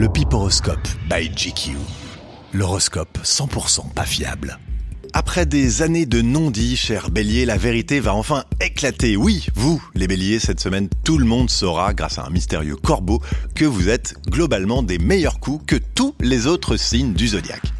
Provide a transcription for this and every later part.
Le Piporoscope by GQ. L'horoscope 100% pas fiable. Après des années de non-dits, cher bélier, la vérité va enfin éclater. Oui, vous, les béliers, cette semaine, tout le monde saura, grâce à un mystérieux corbeau, que vous êtes globalement des meilleurs coups que tous les autres signes du zodiaque.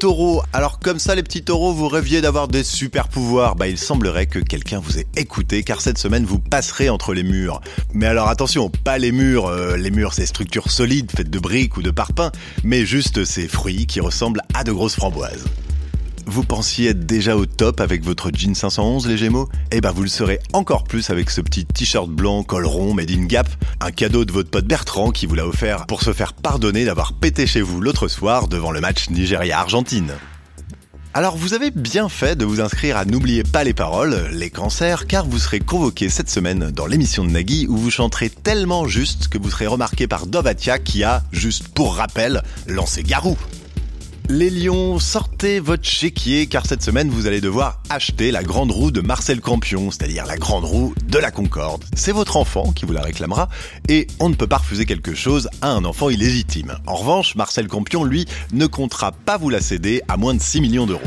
Taureau, alors comme ça les petits taureaux, vous rêviez d'avoir des super pouvoirs, bah il semblerait que quelqu'un vous ait écouté car cette semaine vous passerez entre les murs. Mais alors attention, pas les murs, euh, les murs c'est structures solides faites de briques ou de parpaings, mais juste ces fruits qui ressemblent à de grosses framboises. Vous pensiez être déjà au top avec votre jean 511 les Gémeaux? Eh ben vous le serez encore plus avec ce petit t-shirt blanc col rond made in Gap, un cadeau de votre pote Bertrand qui vous l'a offert pour se faire pardonner d'avoir pété chez vous l'autre soir devant le match Nigeria-Argentine. Alors vous avez bien fait de vous inscrire à N'oubliez pas les paroles, les cancers, car vous serez convoqué cette semaine dans l'émission de Nagui où vous chanterez tellement juste que vous serez remarqué par Dovatia qui a, juste pour rappel, lancé Garou. Les lions, sortez votre chéquier car cette semaine vous allez devoir acheter la grande roue de Marcel Campion, c'est-à-dire la grande roue de la Concorde. C'est votre enfant qui vous la réclamera et on ne peut pas refuser quelque chose à un enfant illégitime. En revanche, Marcel Campion, lui, ne comptera pas vous la céder à moins de 6 millions d'euros.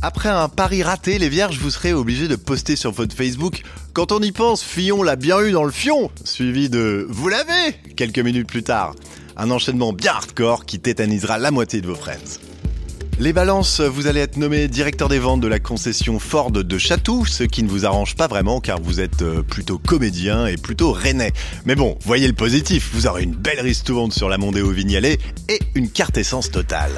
Après un pari raté, les vierges, vous serez obligés de poster sur votre Facebook Quand on y pense, Fillon l'a bien eu dans le fion suivi de Vous l'avez quelques minutes plus tard. Un enchaînement bien hardcore qui tétanisera la moitié de vos friends. Les balances, vous allez être nommé directeur des ventes de la concession Ford de Chatou, ce qui ne vous arrange pas vraiment car vous êtes euh, plutôt comédien et plutôt rennais. Mais bon, voyez le positif, vous aurez une belle ristourne sur la Mondéo Vignalet et une carte essence totale.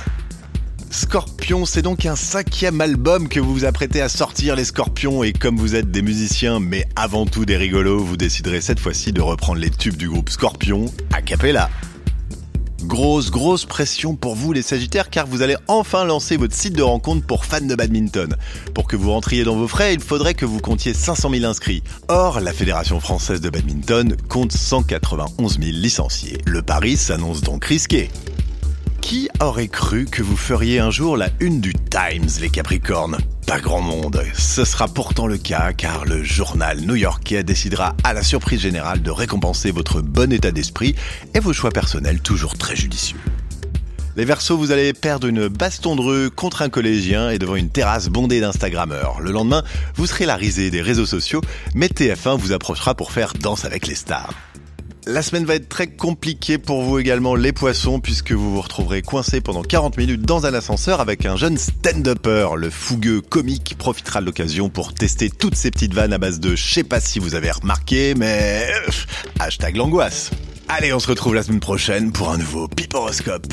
Scorpion, c'est donc un cinquième album que vous vous apprêtez à sortir les Scorpions et comme vous êtes des musiciens mais avant tout des rigolos, vous déciderez cette fois-ci de reprendre les tubes du groupe Scorpion a cappella. Grosse, grosse pression pour vous les Sagittaires car vous allez enfin lancer votre site de rencontre pour fans de badminton. Pour que vous rentriez dans vos frais, il faudrait que vous comptiez 500 000 inscrits. Or, la Fédération française de badminton compte 191 000 licenciés. Le pari s'annonce donc risqué. Qui aurait cru que vous feriez un jour la une du Times, les Capricornes? Pas grand monde. Ce sera pourtant le cas car le journal new-yorkais décidera à la surprise générale de récompenser votre bon état d'esprit et vos choix personnels toujours très judicieux. Les Verseaux, vous allez perdre une baston de rue contre un collégien et devant une terrasse bondée d'Instagrammeurs. Le lendemain, vous serez la risée des réseaux sociaux, mais TF1 vous approchera pour faire Danse avec les stars. La semaine va être très compliquée pour vous également les poissons puisque vous vous retrouverez coincé pendant 40 minutes dans un ascenseur avec un jeune stand-upper. Le fougueux comique profitera de l'occasion pour tester toutes ces petites vannes à base de je sais pas si vous avez remarqué mais hashtag l'angoisse. Allez on se retrouve la semaine prochaine pour un nouveau Piporoscope.